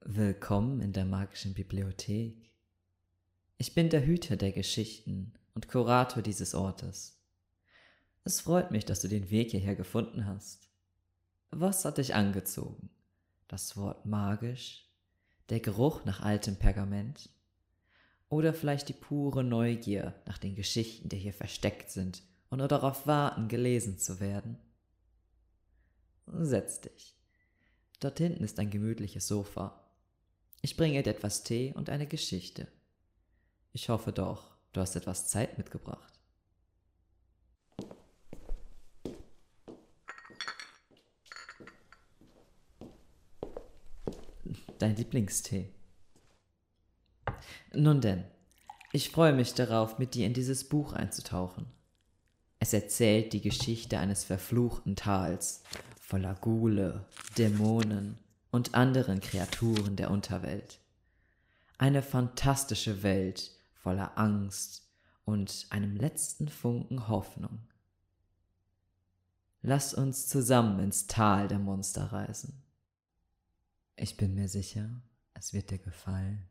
Willkommen in der magischen Bibliothek. Ich bin der Hüter der Geschichten und Kurator dieses Ortes. Es freut mich, dass du den Weg hierher gefunden hast. Was hat dich angezogen? Das Wort magisch? Der Geruch nach altem Pergament? Oder vielleicht die pure Neugier nach den Geschichten, die hier versteckt sind und nur darauf warten, gelesen zu werden? Setz dich. Dort hinten ist ein gemütliches Sofa. Ich bringe dir etwas Tee und eine Geschichte. Ich hoffe doch, du hast etwas Zeit mitgebracht. Dein Lieblingstee. Nun denn, ich freue mich darauf, mit dir in dieses Buch einzutauchen. Es erzählt die Geschichte eines verfluchten Tals, voller Gule, Dämonen und anderen Kreaturen der Unterwelt. Eine fantastische Welt voller Angst und einem letzten Funken Hoffnung. Lass uns zusammen ins Tal der Monster reisen. Ich bin mir sicher, es wird dir gefallen.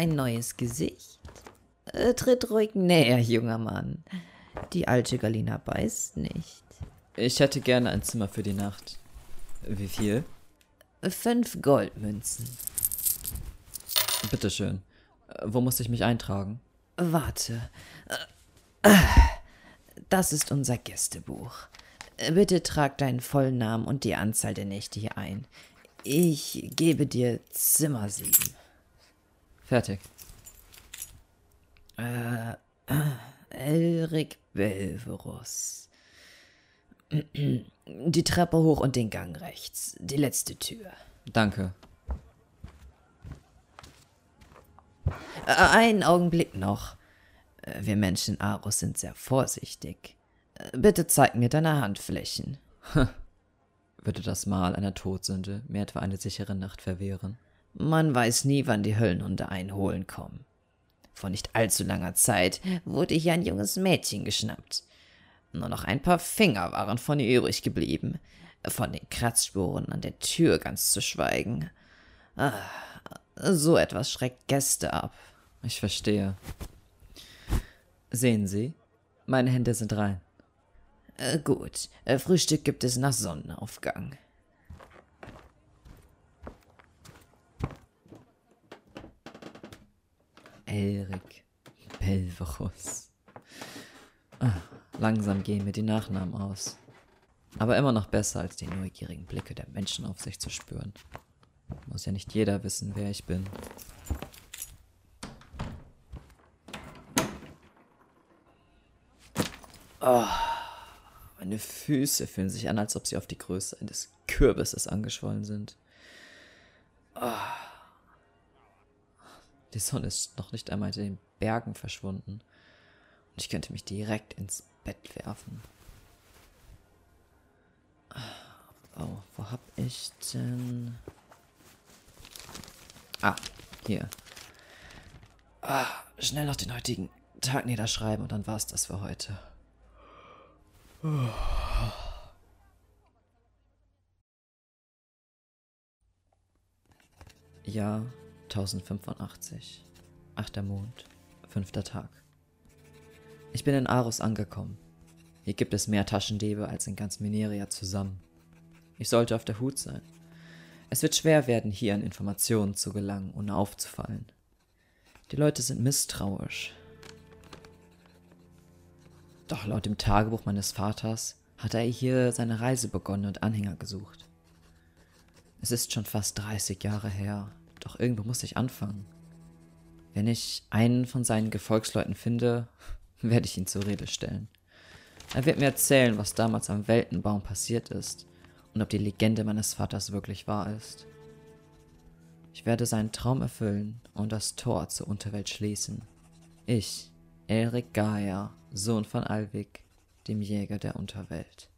Ein neues Gesicht. Äh, tritt ruhig näher, junger Mann. Die alte Galina beißt nicht. Ich hätte gerne ein Zimmer für die Nacht. Wie viel? Fünf Goldmünzen. Bitteschön. Wo muss ich mich eintragen? Warte. Das ist unser Gästebuch. Bitte trag deinen vollen Namen und die Anzahl der Nächte hier ein. Ich gebe dir Zimmer sieben. Fertig. Äh, Elric Belverus. Die Treppe hoch und den Gang rechts. Die letzte Tür. Danke. Äh, einen Augenblick noch. Äh, Wir Menschen Arus sind sehr vorsichtig. Äh, Bitte zeig mir deine Handflächen. Würde das Mal einer Todsünde mir etwa eine sichere Nacht verwehren? Man weiß nie, wann die Höllenhunde einholen kommen. Vor nicht allzu langer Zeit wurde hier ein junges Mädchen geschnappt. Nur noch ein paar Finger waren von ihr übrig geblieben. Von den Kratzspuren an der Tür ganz zu schweigen. Ah, so etwas schreckt Gäste ab. Ich verstehe. Sehen Sie, meine Hände sind rein. Äh, gut, äh, Frühstück gibt es nach Sonnenaufgang. Elric Belverus. Ah, langsam gehen mir die Nachnamen aus. Aber immer noch besser, als die neugierigen Blicke der Menschen auf sich zu spüren. Muss ja nicht jeder wissen, wer ich bin. Meine Füße fühlen sich an, als ob sie auf die Größe eines Kürbisses angeschwollen sind. Ah. Die Sonne ist noch nicht einmal in den Bergen verschwunden. Und ich könnte mich direkt ins Bett werfen. Oh, wo hab ich denn? Ah, hier. Ah, schnell noch den heutigen Tag niederschreiben und dann war's das für heute. Jahr 1085. Achter Mond, fünfter Tag. Ich bin in Arus angekommen. Hier gibt es mehr Taschendiebe als in ganz Mineria zusammen. Ich sollte auf der Hut sein. Es wird schwer werden, hier an Informationen zu gelangen, ohne aufzufallen. Die Leute sind misstrauisch. Doch laut dem Tagebuch meines Vaters hat er hier seine Reise begonnen und Anhänger gesucht. Es ist schon fast 30 Jahre her, doch irgendwo muss ich anfangen. Wenn ich einen von seinen Gefolgsleuten finde, werde ich ihn zur Rede stellen. Er wird mir erzählen, was damals am Weltenbaum passiert ist und ob die Legende meines Vaters wirklich wahr ist. Ich werde seinen Traum erfüllen und das Tor zur Unterwelt schließen. Ich, Elric Gaia, Sohn von Alvik, dem Jäger der Unterwelt.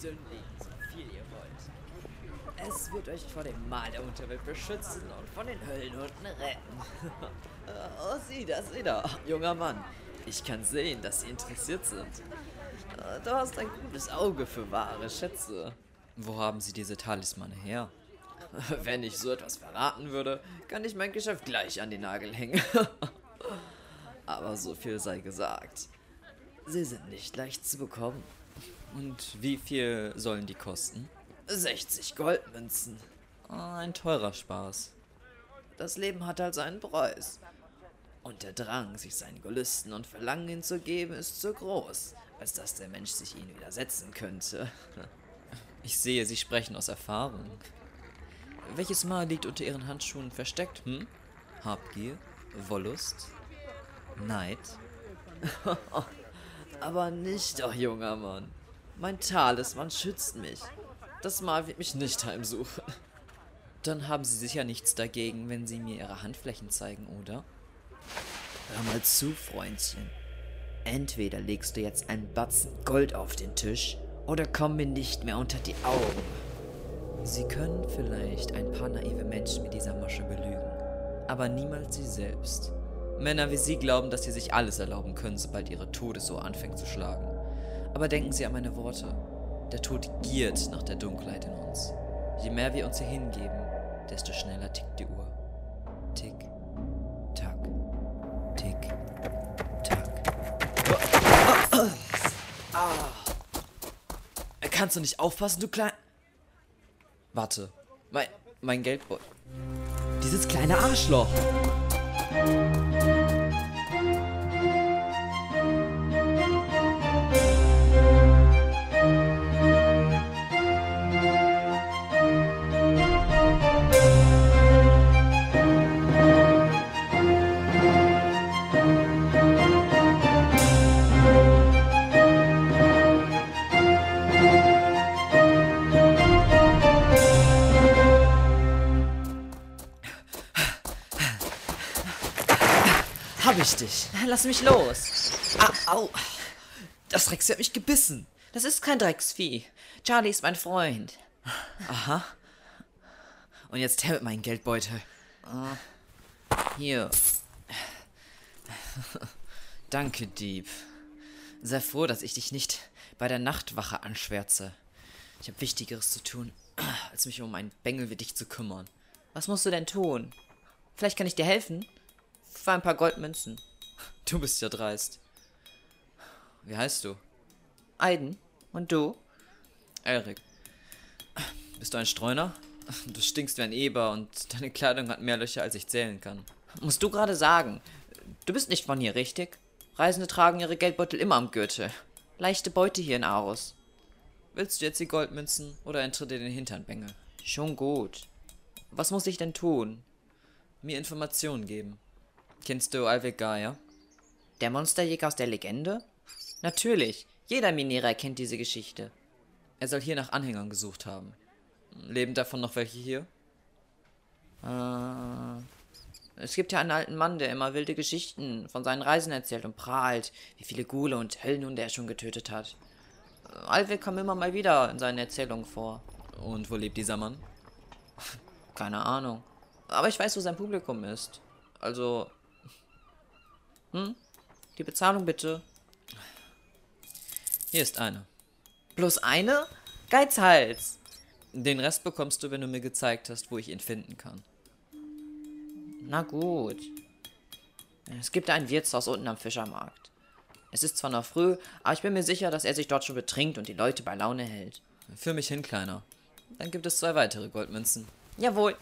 Sündigen, so viel ihr wollt. Es wird euch vor dem Mal der Unterwelt beschützen und von den Höllenhunden retten. oh, sieh da, sieh da, junger Mann. Ich kann sehen, dass Sie interessiert sind. Du hast ein gutes Auge für wahre Schätze. Wo haben Sie diese Talismane her? Wenn ich so etwas verraten würde, kann ich mein Geschäft gleich an den Nagel hängen. Aber so viel sei gesagt. Sie sind nicht leicht zu bekommen. Und wie viel sollen die kosten? 60 Goldmünzen. Ein teurer Spaß. Das Leben hat halt seinen Preis. Und der Drang, sich seinen Gelüsten und Verlangen hinzugeben, ist so groß, als dass der Mensch sich ihnen widersetzen könnte. Ich sehe, Sie sprechen aus Erfahrung. Welches Mal liegt unter Ihren Handschuhen versteckt, hm? Habgier? Wollust? Neid? Aber nicht doch, junger Mann. Mein Talisman schützt mich. Das Mal wird mich nicht heimsuchen. Dann haben Sie sicher nichts dagegen, wenn Sie mir Ihre Handflächen zeigen, oder? Hör mal zu, Freundchen. Entweder legst du jetzt einen Batzen Gold auf den Tisch oder komm mir nicht mehr unter die Augen. Sie können vielleicht ein paar naive Menschen mit dieser Masche belügen, aber niemals Sie selbst. Männer wie Sie glauben, dass sie sich alles erlauben können, sobald ihre Todesuhr anfängt zu schlagen. Aber denken Sie an meine Worte. Der Tod giert nach der Dunkelheit in uns. Je mehr wir uns hier hingeben, desto schneller tickt die Uhr. Tick, tack, tick, tack. Ah. Kannst du nicht aufpassen, du klein... Warte, mein, mein Geldbeutel. Dieses kleine Arschloch. Dich. Lass mich los. Ah, au. Das Drecksvieh hat mich gebissen. Das ist kein Drecksvieh. Charlie ist mein Freund. Aha. Und jetzt her mit meinem Geldbeutel. Hier. Danke, Dieb. Sei froh, dass ich dich nicht bei der Nachtwache anschwärze. Ich habe Wichtigeres zu tun, als mich um einen Bengel wie dich zu kümmern. Was musst du denn tun? Vielleicht kann ich dir helfen? Für ein paar Goldmünzen. Du bist ja dreist. Wie heißt du? Aiden. Und du? Erik. Bist du ein Streuner? Du stinkst wie ein Eber und deine Kleidung hat mehr Löcher, als ich zählen kann. Musst du gerade sagen. Du bist nicht von hier, richtig? Reisende tragen ihre Geldbeutel immer am Gürtel. Leichte Beute hier in Aarhus. Willst du jetzt die Goldmünzen oder enttritt dir den Hintern, Bengel? Schon gut. Was muss ich denn tun? Mir Informationen geben. Kennst du Alvik Gaia? Der Monsterjäger aus der Legende? Natürlich. Jeder Minierer kennt diese Geschichte. Er soll hier nach Anhängern gesucht haben. Leben davon noch welche hier? Äh, es gibt ja einen alten Mann, der immer wilde Geschichten von seinen Reisen erzählt und prahlt, wie viele Gule und Höllenhunde er schon getötet hat. Äh, Alweg kam immer mal wieder in seinen Erzählungen vor. Und wo lebt dieser Mann? Keine Ahnung. Aber ich weiß, wo sein Publikum ist. Also. Hm? Die Bezahlung bitte. Hier ist eine. Bloß eine? Geizhals! Den Rest bekommst du, wenn du mir gezeigt hast, wo ich ihn finden kann. Na gut. Es gibt ein Wirtshaus unten am Fischermarkt. Es ist zwar noch früh, aber ich bin mir sicher, dass er sich dort schon betrinkt und die Leute bei Laune hält. Für mich hin, Kleiner. Dann gibt es zwei weitere Goldmünzen. Jawohl.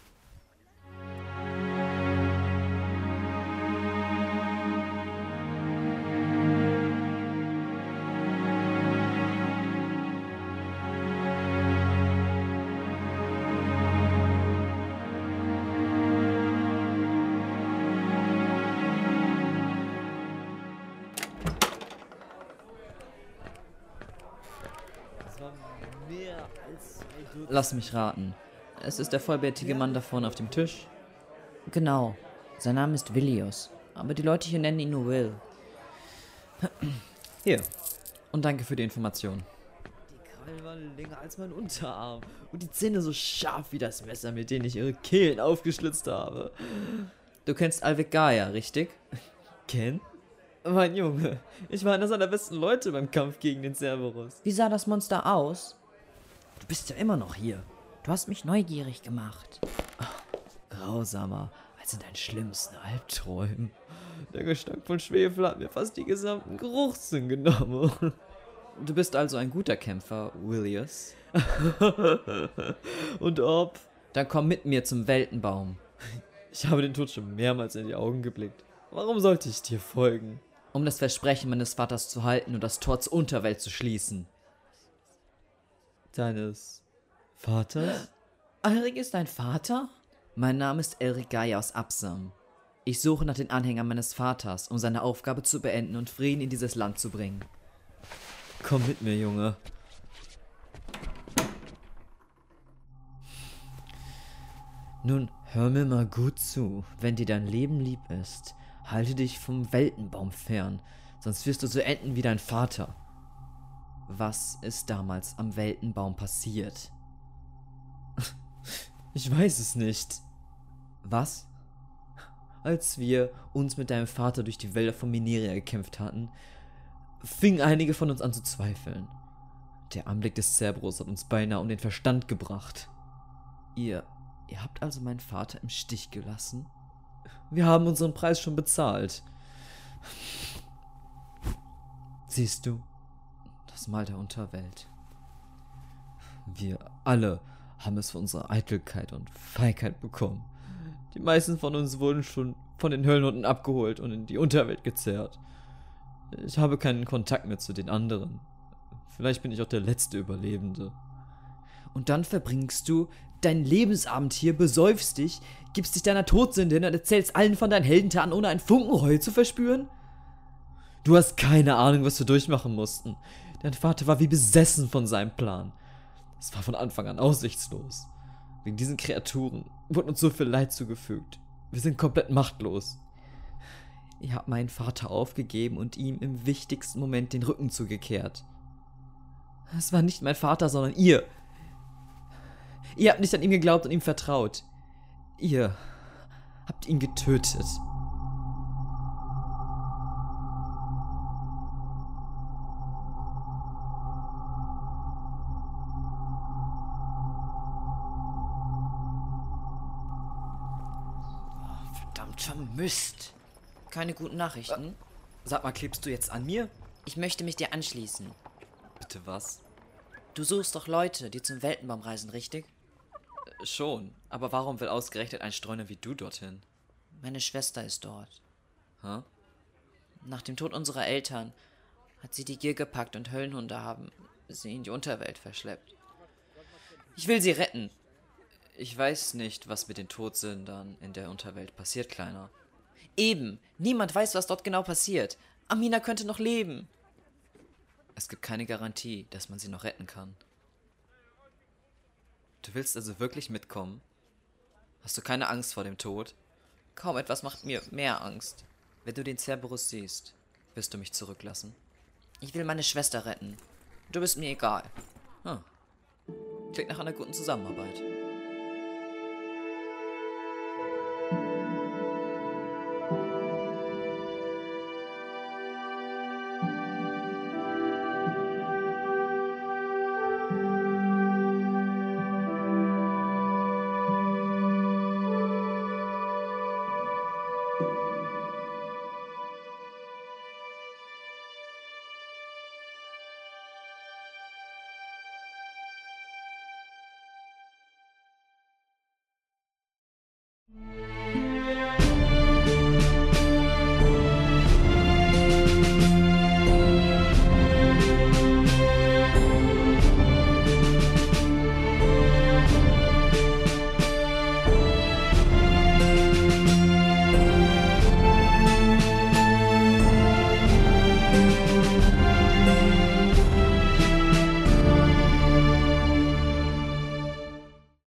Lass mich raten. Es ist der vollbärtige Mann da vorne auf dem Tisch. Genau. Sein Name ist Villius. Aber die Leute hier nennen ihn nur Will. Hier. Und danke für die Information. Die Krallen waren länger als mein Unterarm. Und die Zähne so scharf wie das Messer, mit dem ich ihre Kehlen aufgeschlitzt habe. Du kennst Alvik Gaia, richtig? Ken? Mein Junge, ich war einer seiner besten Leute beim Kampf gegen den Cerberus. Wie sah das Monster aus? Du bist ja immer noch hier. Du hast mich neugierig gemacht. Grausamer als in deinen schlimmsten Albträumen. Der Gestank von Schwefel hat mir fast die gesamten Geruchssinn genommen. Du bist also ein guter Kämpfer, Willius. Und ob? Dann komm mit mir zum Weltenbaum. Ich habe den Tod schon mehrmals in die Augen geblickt. Warum sollte ich dir folgen? Um das Versprechen meines Vaters zu halten und das Tor zur Unterwelt zu schließen. Deines Vaters? Alrik ist dein Vater? Mein Name ist Elric Gaia aus Absam. Ich suche nach den Anhängern meines Vaters, um seine Aufgabe zu beenden und Frieden in dieses Land zu bringen. Komm mit mir, Junge. Nun, hör mir mal gut zu. Wenn dir dein Leben lieb ist, halte dich vom Weltenbaum fern, sonst wirst du so enden wie dein Vater. Was ist damals am Weltenbaum passiert? Ich weiß es nicht. Was? Als wir uns mit deinem Vater durch die Wälder von Mineria gekämpft hatten, fingen einige von uns an zu zweifeln. Der Anblick des Cerberus hat uns beinahe um den Verstand gebracht. Ihr, ihr habt also meinen Vater im Stich gelassen? Wir haben unseren Preis schon bezahlt. Siehst du, das Mal der Unterwelt. Wir alle haben es für unsere Eitelkeit und Feigheit bekommen. Die meisten von uns wurden schon von den Höllenhunden abgeholt und in die Unterwelt gezerrt. Ich habe keinen Kontakt mehr zu den anderen. Vielleicht bin ich auch der letzte Überlebende. Und dann verbringst du deinen Lebensabend hier, besäufst dich, gibst dich deiner Todsünde hin und erzählst allen von deinen Heldentaten, ohne einen Funken Reue zu verspüren? Du hast keine Ahnung, was wir durchmachen mussten. Dein Vater war wie besessen von seinem Plan. Es war von Anfang an aussichtslos. Wegen diesen Kreaturen wurde uns so viel Leid zugefügt. Wir sind komplett machtlos. Ihr habt meinen Vater aufgegeben und ihm im wichtigsten Moment den Rücken zugekehrt. Es war nicht mein Vater, sondern ihr. Ihr habt nicht an ihm geglaubt und ihm vertraut. Ihr habt ihn getötet. Verdammter Mist. Keine guten Nachrichten. Sag mal, klebst du jetzt an mir? Ich möchte mich dir anschließen. Bitte was? Du suchst doch Leute, die zum Weltenbaum reisen, richtig? Schon, aber warum will ausgerechnet ein Streuner wie du dorthin? Meine Schwester ist dort. Hä? Nach dem Tod unserer Eltern hat sie die Gier gepackt und Höllenhunde haben sie in die Unterwelt verschleppt. Ich will sie retten. Ich weiß nicht, was mit den Todsündern in der Unterwelt passiert, Kleiner. Eben, niemand weiß, was dort genau passiert. Amina könnte noch leben. Es gibt keine Garantie, dass man sie noch retten kann. Du willst also wirklich mitkommen? Hast du keine Angst vor dem Tod? Kaum etwas macht mir mehr Angst. Wenn du den Cerberus siehst, wirst du mich zurücklassen. Ich will meine Schwester retten. Du bist mir egal. Hm. Klingt nach einer guten Zusammenarbeit.